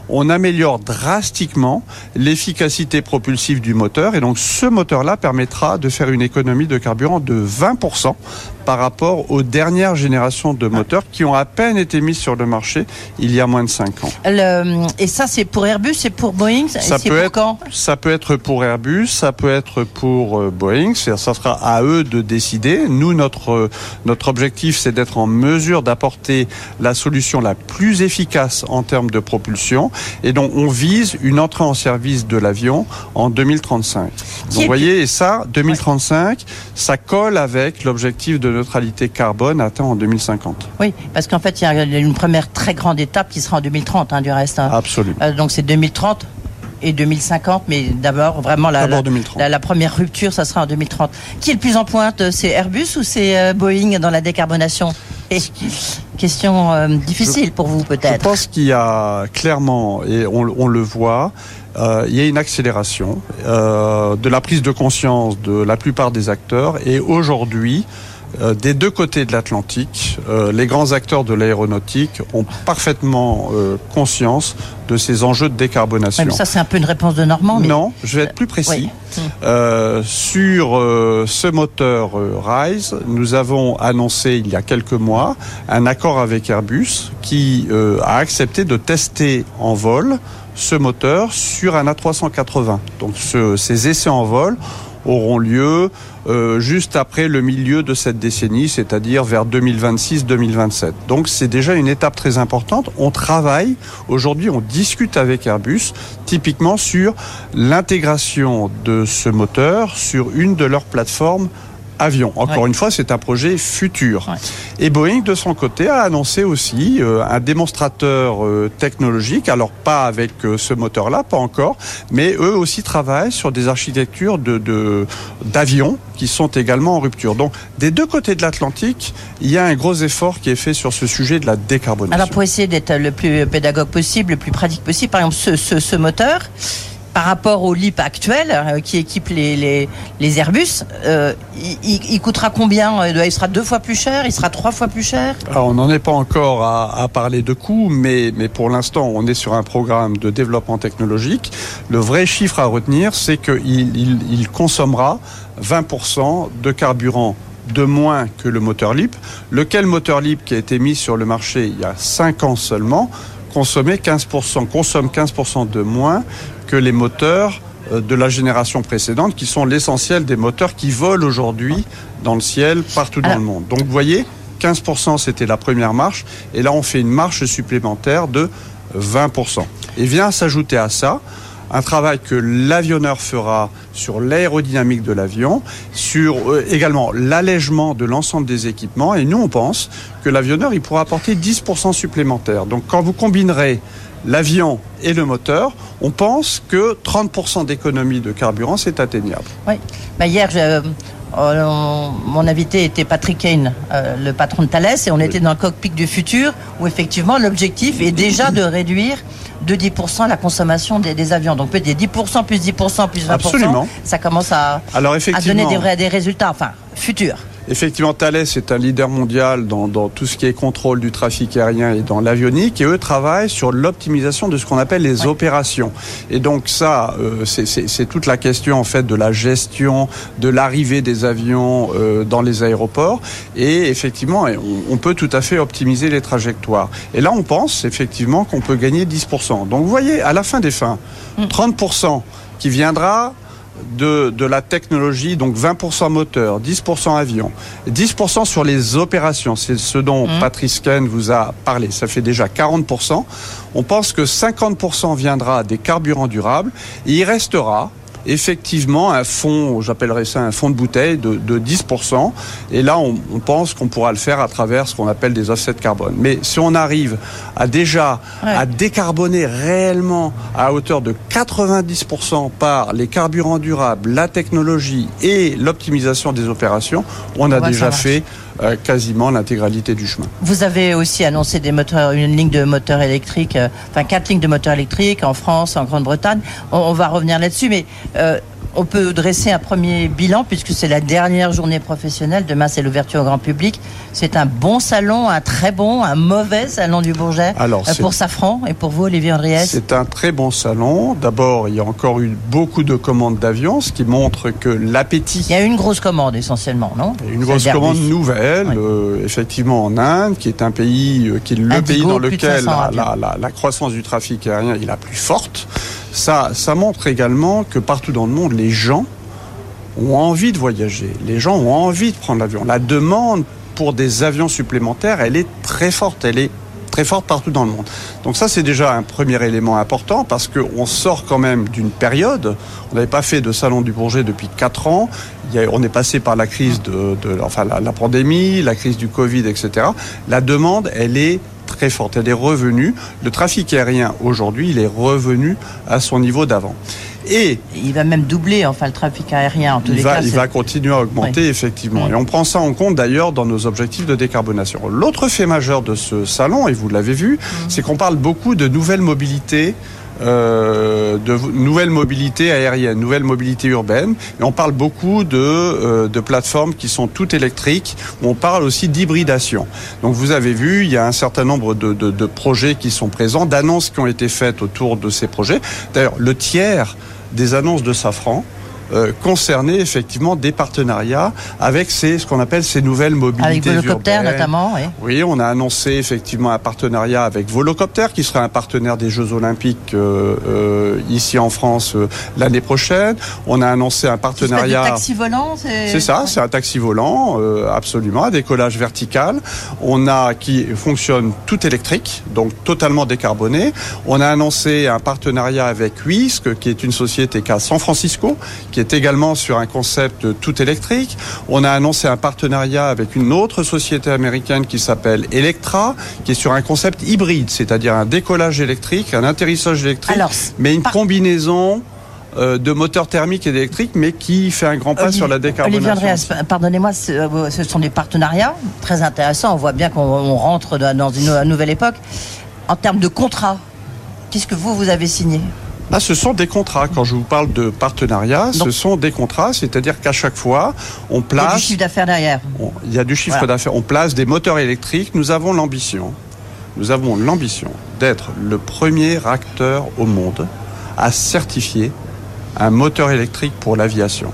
on améliore drastiquement l'efficacité propulsive du moteur. Et donc ce moteur-là permettra de faire une économie de carburant de 20% par rapport aux dernières générations de moteurs qui ont à peine été mis sur le marché il y a moins de 5 ans. et ça, c'est pour Airbus, c'est pour Boeing Ça peut être, quand? Ça peut être pour Airbus, ça peut être pour euh, Boeing. Ça sera à eux de décider. Nous, notre euh, notre objectif, c'est d'être en mesure d'apporter la solution la plus efficace en termes de propulsion. Et donc, on vise une entrée en service de l'avion en 2035. Donc, vous voyez, et ça, 2035, ça colle avec l'objectif de neutralité carbone atteint en 2050. Oui, parce qu'en fait, il y a une première très grande étape qui sera en 2030, hein, du reste. Hein. Absolument. Euh, donc c'est 2030 et 2050, mais d'abord vraiment la, la, première rupture, ça sera en 2030. Qui est le plus en pointe C'est Airbus ou c'est euh, Boeing dans la décarbonation? Question euh, difficile pour vous peut-être. Je pense qu'il y a clairement, et on, on le voit, euh, il y a une accélération euh, de la prise de conscience de la plupart des acteurs. Et aujourd'hui, euh, des deux côtés de l'Atlantique, euh, les grands acteurs de l'aéronautique ont parfaitement euh, conscience de ces enjeux de décarbonation. ça, c'est un peu une réponse de Normand. Non, je vais être plus précis. sur ce moteur RISE, nous avons annoncé il y a quelques mois un accord avec Airbus qui a accepté de tester en vol ce moteur sur un A380. Donc ces essais en vol auront lieu euh, juste après le milieu de cette décennie, c'est-à-dire vers 2026-2027. Donc c'est déjà une étape très importante. On travaille, aujourd'hui on discute avec Airbus typiquement sur l'intégration de ce moteur sur une de leurs plateformes avion. Encore une fois, c'est un projet futur. Et Boeing, de son côté, a annoncé aussi euh, un démonstrateur euh, technologique, alors pas avec euh, ce moteur-là, pas encore, mais eux aussi travaillent sur des architectures de d'avions qui sont également en rupture. Donc, des deux côtés de l'Atlantique, il y a un gros effort qui est fait sur ce sujet de la décarbonation. Alors, pour essayer d'être le plus pédagogue possible, le plus pratique possible, par exemple, ce, ce, ce moteur, par rapport au LIP actuel euh, qui équipe les, les, Airbus, euh, il, coûtera combien euh, Il sera deux fois plus cher Il sera trois fois plus cher? Alors on n'en est pas encore à, parler de coûts, mais, mais pour l'instant on est sur un programme de développement technologique. Le vrai chiffre à retenir, c'est qu'il il, consommera 20% de carburant de moins que le moteur LIP, lequel moteur LIP qui a été mis sur le marché il y a 5 ans seulement? Consommait 15%, consomme 15% de moins que les moteurs euh, de la génération précédente, qui sont l'essentiel des moteurs qui volent aujourd'hui dans le ciel partout dans le monde. Donc vous voyez, 15% c'était la première marche, et là on fait une marche supplémentaire de 20%. Et vient s'ajouter à ça un travail que l'avionneur fera sur l'aérodynamique de l'avion, sur euh, également l'allègement de l'ensemble des équipements. Et nous, on pense que l'avionneur, il pourra apporter 10% supplémentaire. Donc quand vous combinerez l'avion et le moteur, on pense que 30% d'économie de carburant, c'est atteignable. Oui. Bah, hier, je, mon invité était Patrick Kane, euh, le patron de Thales, et on était dans le cockpit du futur, où effectivement l'objectif est déjà de réduire de 10% la consommation des, avions. Donc peut-être 10% plus 10% plus 20%, Absolument. ça commence à, Alors, à donner des, vrais, des résultats, enfin, futurs. Effectivement, Thales est un leader mondial dans, tout ce qui est contrôle du trafic aérien et dans l'avionique, et eux travaillent sur l'optimisation de ce qu'on appelle les opérations. Et donc ça, euh, c'est toute la question en fait de la gestion de l'arrivée des avions euh, dans les aéroports. Et effectivement, on, peut tout à fait optimiser les trajectoires. Et là, on pense effectivement qu'on peut gagner 10%. Donc vous voyez, à la fin des fins, 30% mm. qui viendra de, la technologie, donc 20% moteur, 10% avion, 10% sur les opérations, c'est ce dont mmh. Patrice Ken vous a parlé, ça fait déjà 40%. On pense que 50% viendra des carburants durables et il restera effectivement un fonds, j'appellerais ça un fonds de bouteille de, 10%. Et là, on, pense qu'on pourra le faire à travers ce qu'on appelle des offsets de carbone. Mais si on arrive à déjà à décarboner réellement à hauteur de 90% par les carburants durables, la technologie et l'optimisation des opérations, on a déjà fait euh, quasiment l'intégralité du chemin. Vous avez aussi annoncé des moteurs, une ligne de moteurs électriques, euh, enfin quatre lignes de moteurs électriques en France, en Grande-Bretagne. On, va revenir là-dessus, mais euh, on peut dresser un premier bilan puisque c'est la dernière journée professionnelle. Demain, c'est l'ouverture au grand public. C'est un bon salon, un très bon, un mauvais salon du Bourget Alors, euh, pour Safran et pour vous, Olivier Andriès C'est un très bon salon. D'abord, il y a encore eu beaucoup de commandes d'avions, ce qui montre que l'appétit. Il y a une grosse commande essentiellement, non? Une grosse commande nouvelle, euh, effectivement en Inde, qui est un pays, euh, qui est le pays dans lequel la, la croissance du trafic aérien est la plus forte ça, montre également que partout dans le monde, les gens ont envie de voyager. Les gens ont envie de prendre l'avion. La demande pour des avions supplémentaires, elle est très forte. Elle est très forte partout dans le monde. Donc ça, c'est déjà un premier élément important parce qu'on sort quand même d'une période. On n'avait pas fait de salon du Bourget depuis 4 ans. On est passé par la crise de, enfin la, pandémie, la crise du Covid, etc. La demande, elle est très forte. Elle est revenue. Le trafic aérien aujourd'hui, il est revenu à son niveau d'avant. Et il va même doubler, enfin le trafic aérien en tous il les va, cas. Il va continuer à augmenter effectivement, et on prend ça en compte d'ailleurs dans nos objectifs de décarbonation. L'autre fait majeur de ce salon, et vous l'avez vu, mmh. c'est qu'on parle beaucoup de nouvelles mobilités euh, de nouvelles mobilités aériennes, nouvelles mobilités urbaines. Et on parle beaucoup de, euh, de plateformes qui sont toutes électriques. On parle aussi d'hybridation. Donc vous avez vu, il y a un certain nombre de, de, de projets qui sont présents, d'annonces qui ont été faites autour de ces projets. D'ailleurs, le tiers des annonces de Safran, euh, concerner effectivement des partenariats avec ces, ce qu'on appelle ces nouvelles mobilités Avec Volocopter notamment, oui. Oui, on a annoncé effectivement un partenariat avec Volocopter qui sera un partenaire des Jeux Olympiques euh, euh, ici en France l'année prochaine. On a annoncé un partenariat. C'est un taxi volant, c'est ça, c'est un taxi volant, absolument, à décollage vertical. On a qui fonctionne tout électrique, donc totalement décarboné. On a annoncé un partenariat avec Wisk, qui est une société qui à San Francisco, qui est également sur un concept tout électrique. On a annoncé un partenariat avec une autre société américaine qui s'appelle Electra, qui est sur un concept hybride, c'est-à-dire un décollage électrique, un atterrissage électrique, mais une combinaison euh, de moteurs thermiques et électriques, mais qui fait un grand pas sur la décarbonation. Olivier Andreas, pardonnez-moi, euh, ce sont des partenariats très intéressants. On voit bien qu'on rentre dans une nouvelle époque. En termes de contrat, qu'est-ce que vous, vous avez signé? Ah, ce sont des contrats. Quand je vous parle de partenariat, ce sont des contrats, c'est-à-dire qu'à chaque fois, on place. Il y a du chiffre d'affaires derrière. il y a du chiffre d'affaires. On place des moteurs électriques. Nous avons l'ambition. Nous avons l'ambition d'être le premier acteur au monde à certifier un moteur électrique pour l'aviation.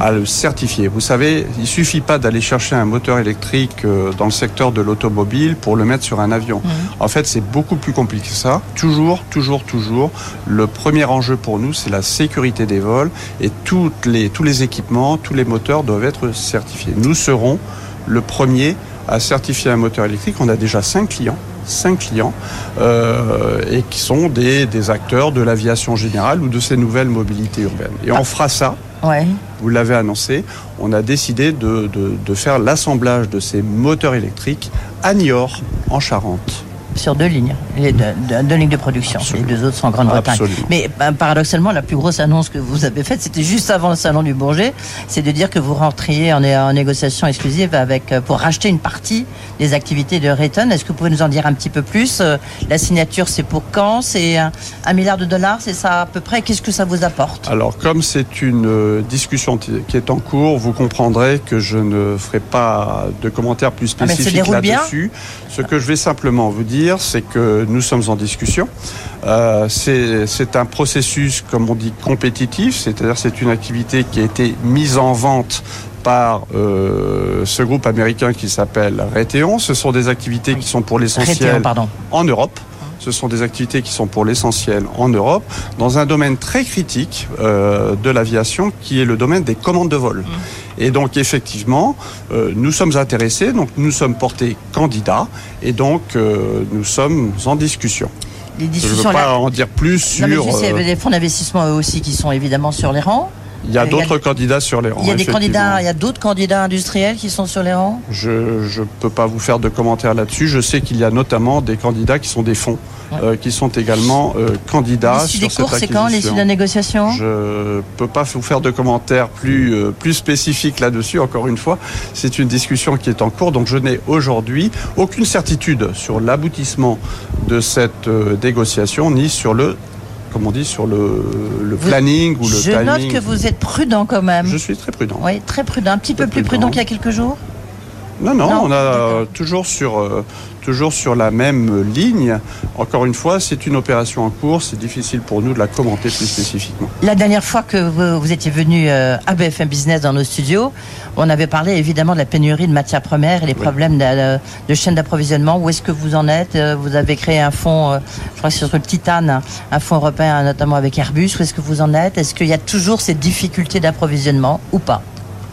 À le certifier. Vous savez, il suffit pas d'aller chercher un moteur électrique euh, dans le secteur de l'automobile pour le mettre sur un avion. En fait, c'est beaucoup plus compliqué que ça. Toujours, toujours, toujours. Le premier enjeu pour nous, c'est la sécurité des vols et toutes les, tous les équipements, tous les moteurs doivent être certifiés. Nous serons le premier à certifier un moteur électrique. On a déjà cinq clients cinq clients euh, et qui sont des, des acteurs de l'aviation générale ou de ces nouvelles mobilités urbaines. Et on fera ça Ouais. vous l'avez annoncé, on a décidé de, de- de faire l'assemblage de ces moteurs électriques à Niort, en Charente. Sur deux lignes, les deux, lignes de production. Les deux autres sont en Grande-Bretagne. Mais ben, paradoxalement, la plus grosse annonce que vous avez faite, c'était juste avant le salon du Bourget, c'est de dire que vous rentriez en, en négociation exclusive avec euh, pour racheter une partie des activités de Rayton. Est-ce que vous pouvez nous en dire un petit peu plus Euh, La signature, c'est pour quand? C'est un, un milliard de dollars, c'est ça à peu près? Qu'est-ce que ça vous apporte? Alors, comme c'est une euh, discussion qui est en cours, vous comprendrez que je ne ferai pas de commentaires plus Ah, spécifiques bien là-dessus. Ce que je vais simplement vous dire, c'est que nous sommes en discussion. Euh, c'est un processus, comme on dit, compétitif, c'est-à-dire c'est une activité qui a été mise en vente par euh, ce groupe américain qui s'appelle Raytheon. Ce sont des activités qui sont pour l'essentiel en Europe. Ce sont des activités qui sont pour l'essentiel en Europe, dans un domaine très critique euh, de l'aviation, qui est le domaine des commandes de vol. Et donc effectivement, euh, nous sommes intéressés, donc nous sommes portés candidats, et donc euh, nous sommes en discussion. Les Je ne discussions veux pas là- en dire plus Non, sur. des fonds d'investissement eux aussi qui sont évidemment sur les rangs. Il y a d'autres candidats sur les rangs. Il y a des candidats, il y a d'autres candidats industriels qui sont sur les rangs. Je ne peux pas vous faire de commentaires là-dessus. Je sais qu'il y a notamment des candidats qui sont des fonds, euh, qui sont également euh, candidats L'issue sur des cours, c'est quand l'issue de la négociation? Je peux pas vous faire de commentaires plus euh, plus spécifiques là-dessus. Encore une fois, c'est une discussion qui est en cours, donc je n'ai aujourd'hui aucune certitude sur l'aboutissement de cette euh, négociation ni sur le comme on dit sur le, le Vous- planning ou le Je timing. note que vous êtes prudent quand même. Je suis très prudent. Oui, très prudent. Un petit peu plus prudent. prudent qu'il y a quelques jours? Non, non, Non, on a toujours sur, euh, toujours sur la même ligne. Encore une fois, c'est une opération en cours. C'est difficile pour nous de la commenter plus spécifiquement. La dernière fois que vous, vous étiez venu euh, à BFM Business dans nos studios, on avait parlé évidemment de la pénurie de matières premières et les problèmes de, de chaîne d'approvisionnement. Où est-ce que vous en êtes Euh, Vous avez créé un fonds, euh, je crois que c'est sur le Titane, un fonds européen notamment avec Airbus. Où est-ce que vous en êtes? Est-ce qu'il y a toujours ces difficultés d'approvisionnement ou pas?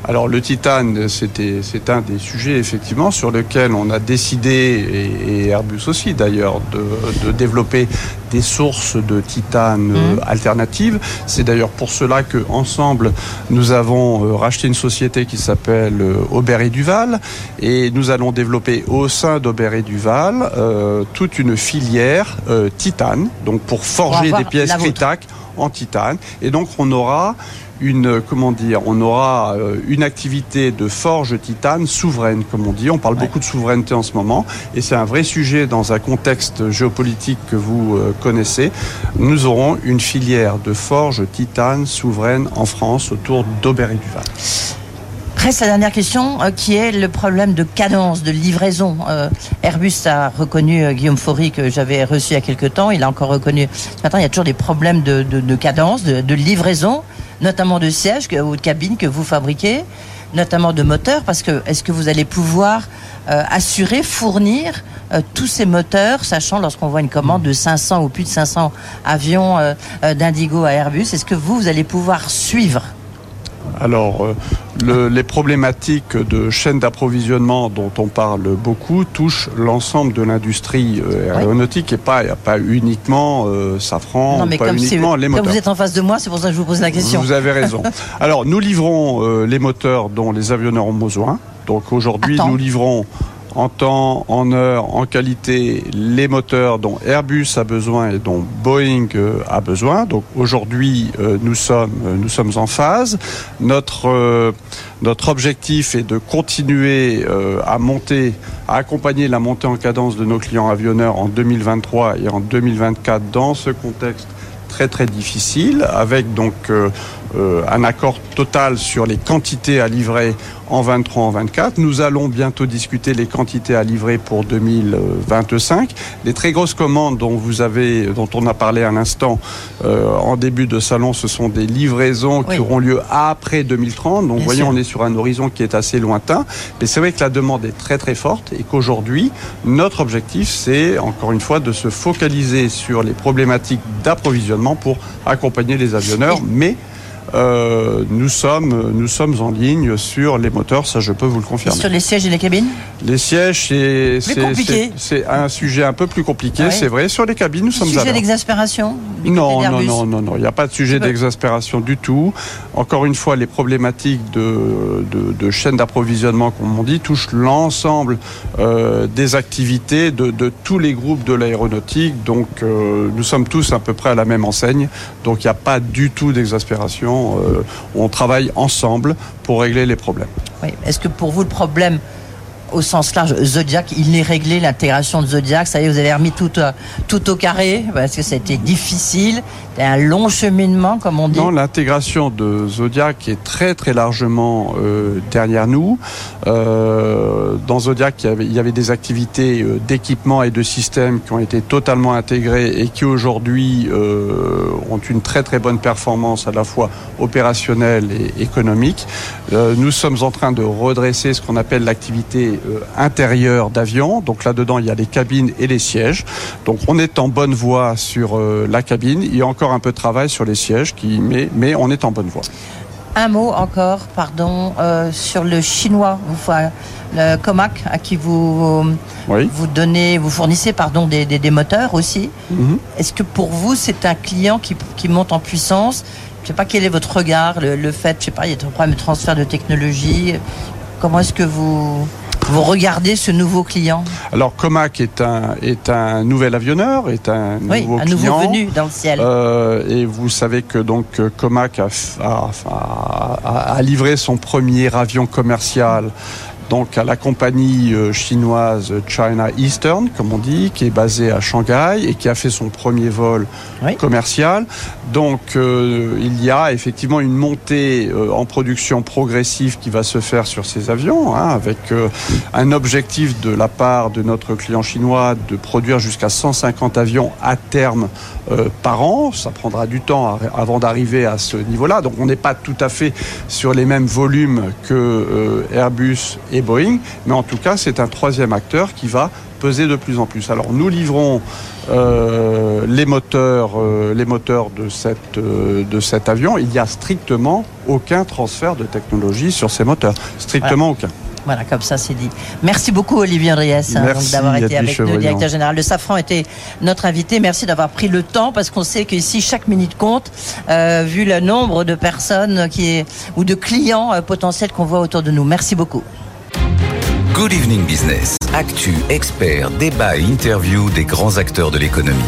Alors le titane, c'était, c'est un des sujets effectivement sur lequel on a décidé, et, et Airbus aussi d'ailleurs, de, de développer des sources de titane euh, alternatives. C'est d'ailleurs pour cela que ensemble nous avons euh, racheté une société qui s'appelle euh, Aubert et Duval et nous allons développer au sein d'Aubert et Duval euh, toute une filière euh, titane, donc pour forger des pièces. Critac en titane. Et donc on aura une comment dire, on aura euh, une activité de forge titane souveraine, comme on dit. On parle beaucoup de souveraineté en ce moment, et c'est un vrai sujet dans un contexte géopolitique que vous euh, connaissez. Nous aurons une filière de forge titane souveraine en France autour d'Aubert et Duval. Reste la dernière question, euh, qui est le problème de cadence, de livraison. Euh, Airbus a reconnu euh, Guillaume Faury que j'avais reçu il y a quelques temps. Il a encore reconnu ce matin. Il y a toujours des problèmes de, de- de cadence, de, de livraison, notamment de sièges ou de cabines que vous fabriquez, notamment de moteurs. Parce que est-ce que vous allez pouvoir euh, assurer, fournir euh, tous ces moteurs, sachant lorsqu'on voit une commande de 500 ou plus de 500 avions euh, d'Indigo à Airbus, est-ce que vous allez pouvoir suivre Alors, euh, le- les problématiques de chaîne d'approvisionnement dont on parle beaucoup touchent l'ensemble de l'industrie euh, aéronautique et pas, pas uniquement euh, Safran, Non, mais pas comme, c'est- uniquement les comme moteurs. vous êtes en face de moi, c'est pour ça que je vous pose la question. Vous avez raison. Alors, nous livrons euh, les moteurs dont les avionneurs ont besoin. Donc aujourd'hui, nous livrons en temps, en heure, en qualité, les moteurs dont Airbus a besoin et dont Boeing euh, a besoin. Donc aujourd'hui, euh, nous sommes euh, nous sommes en phase. Notre objectif est de continuer à monter, à accompagner la montée en cadence de nos clients avionneurs en 2023 et en 2024 dans ce contexte très très difficile, avec donc euh, un accord total sur les quantités à livrer en 23, en 24. Nous allons bientôt discuter les quantités à livrer pour 2025. Les très grosses commandes dont vous avez, dont on a parlé à l'instant euh, en début de salon, ce sont des livraisons qui auront lieu après 2030. Donc, vous voyez, on est sur un horizon qui est assez lointain. Mais c'est vrai que la demande est très très forte et qu'aujourd'hui, notre objectif, c'est encore une fois de se focaliser sur les problématiques d'approvisionnement pour accompagner les avionneurs, mais euh, nous, sommes, nous sommes en ligne sur les moteurs, ça je peux vous le confirmer. Sur les sièges et les cabines Les sièges, c'est c'est un sujet un peu plus compliqué, c'est vrai. Sur les cabines, nous sommes à Sujet d'exaspération Non, non, non, non, non, il n'y a pas de sujet d'exaspération du tout. Encore une fois, les problématiques de, de, de chaîne d'approvisionnement, comme on dit, touchent l'ensemble euh, des activités de, de tous les groupes de l'aéronautique. Donc, euh, nous sommes tous à peu près à la même enseigne. Donc, il n'y a pas du tout d'exaspération. Euh, on travaille ensemble pour régler les problèmes. Est-ce que pour vous, le problème au sens large, Zodiac, il est réglé, l'intégration de Zodiac, ça y est, vous avez remis tout, euh, tout au carré, parce que c'était difficile, c'était un long cheminement, comme on dit. Non, l'intégration de Zodiac est très très largement euh, derrière nous. Euh, dans Zodiac, il y avait, des activités d'équipement et de systèmes qui ont été totalement intégrées et qui aujourd'hui ont une très très bonne performance à la fois opérationnelle et économique. Nous sommes en train de redresser ce qu'on appelle l'activité euh, intérieure d'avion. Donc là-dedans, il y a les cabines et les sièges. Donc on est en bonne voie sur euh, la cabine. Il y a encore un peu de travail sur les sièges, qui, mais, mais on est en bonne voie. Un mot encore, pardon, euh, sur le chinois, enfin, le Comac, à qui vous, Oui. vous donnez, vous fournissez pardon, des, des- des moteurs aussi. Mhm. Est-ce que pour vous, c'est un client qui, qui monte en puissance? Je ne sais pas quel est votre regard, le, le fait, je sais pas, il y a un problème de transfert de technologie. Comment est-ce que vous, vous regardez ce nouveau client Alors Comac est un est un nouvel avionneur, est un Oui, nouveau un nouveau venu dans le ciel. Euh, et vous savez que donc Comac a- a- a- a livré son premier avion commercial. Donc à la compagnie euh, chinoise China Eastern, comme on dit, qui est basée à Shanghai et qui a fait son premier vol commercial. Donc euh, il y a effectivement une montée euh, en production progressive qui va se faire sur ces avions, hein, avec euh, un objectif de la part de notre client chinois de produire jusqu'à 150 avions à terme par an. Ça prendra du temps à- avant d'arriver à ce niveau-là. Donc on n'est pas tout à fait sur les mêmes volumes que Airbus et Boeing, mais en tout cas c'est un troisième acteur qui va peser de plus en plus. Alors nous livrons euh, les moteurs, euh, les moteurs de, cette, euh, de cet avion. Il n'y a strictement aucun transfert de technologie sur ces moteurs. Strictement aucun. Voilà, comme ça c'est dit. Merci beaucoup Olivier Andriès hein, d'avoir été avec nous, directeur général de Safran était notre invité. Merci d'avoir pris le temps parce qu'on sait qu'ici chaque minute compte, euh, vu le nombre de personnes qui est, ou de clients euh, potentiels qu'on voit autour de nous. Merci beaucoup. Good Evening Business. Actu, experts, débat et interview des grands acteurs de l'économie.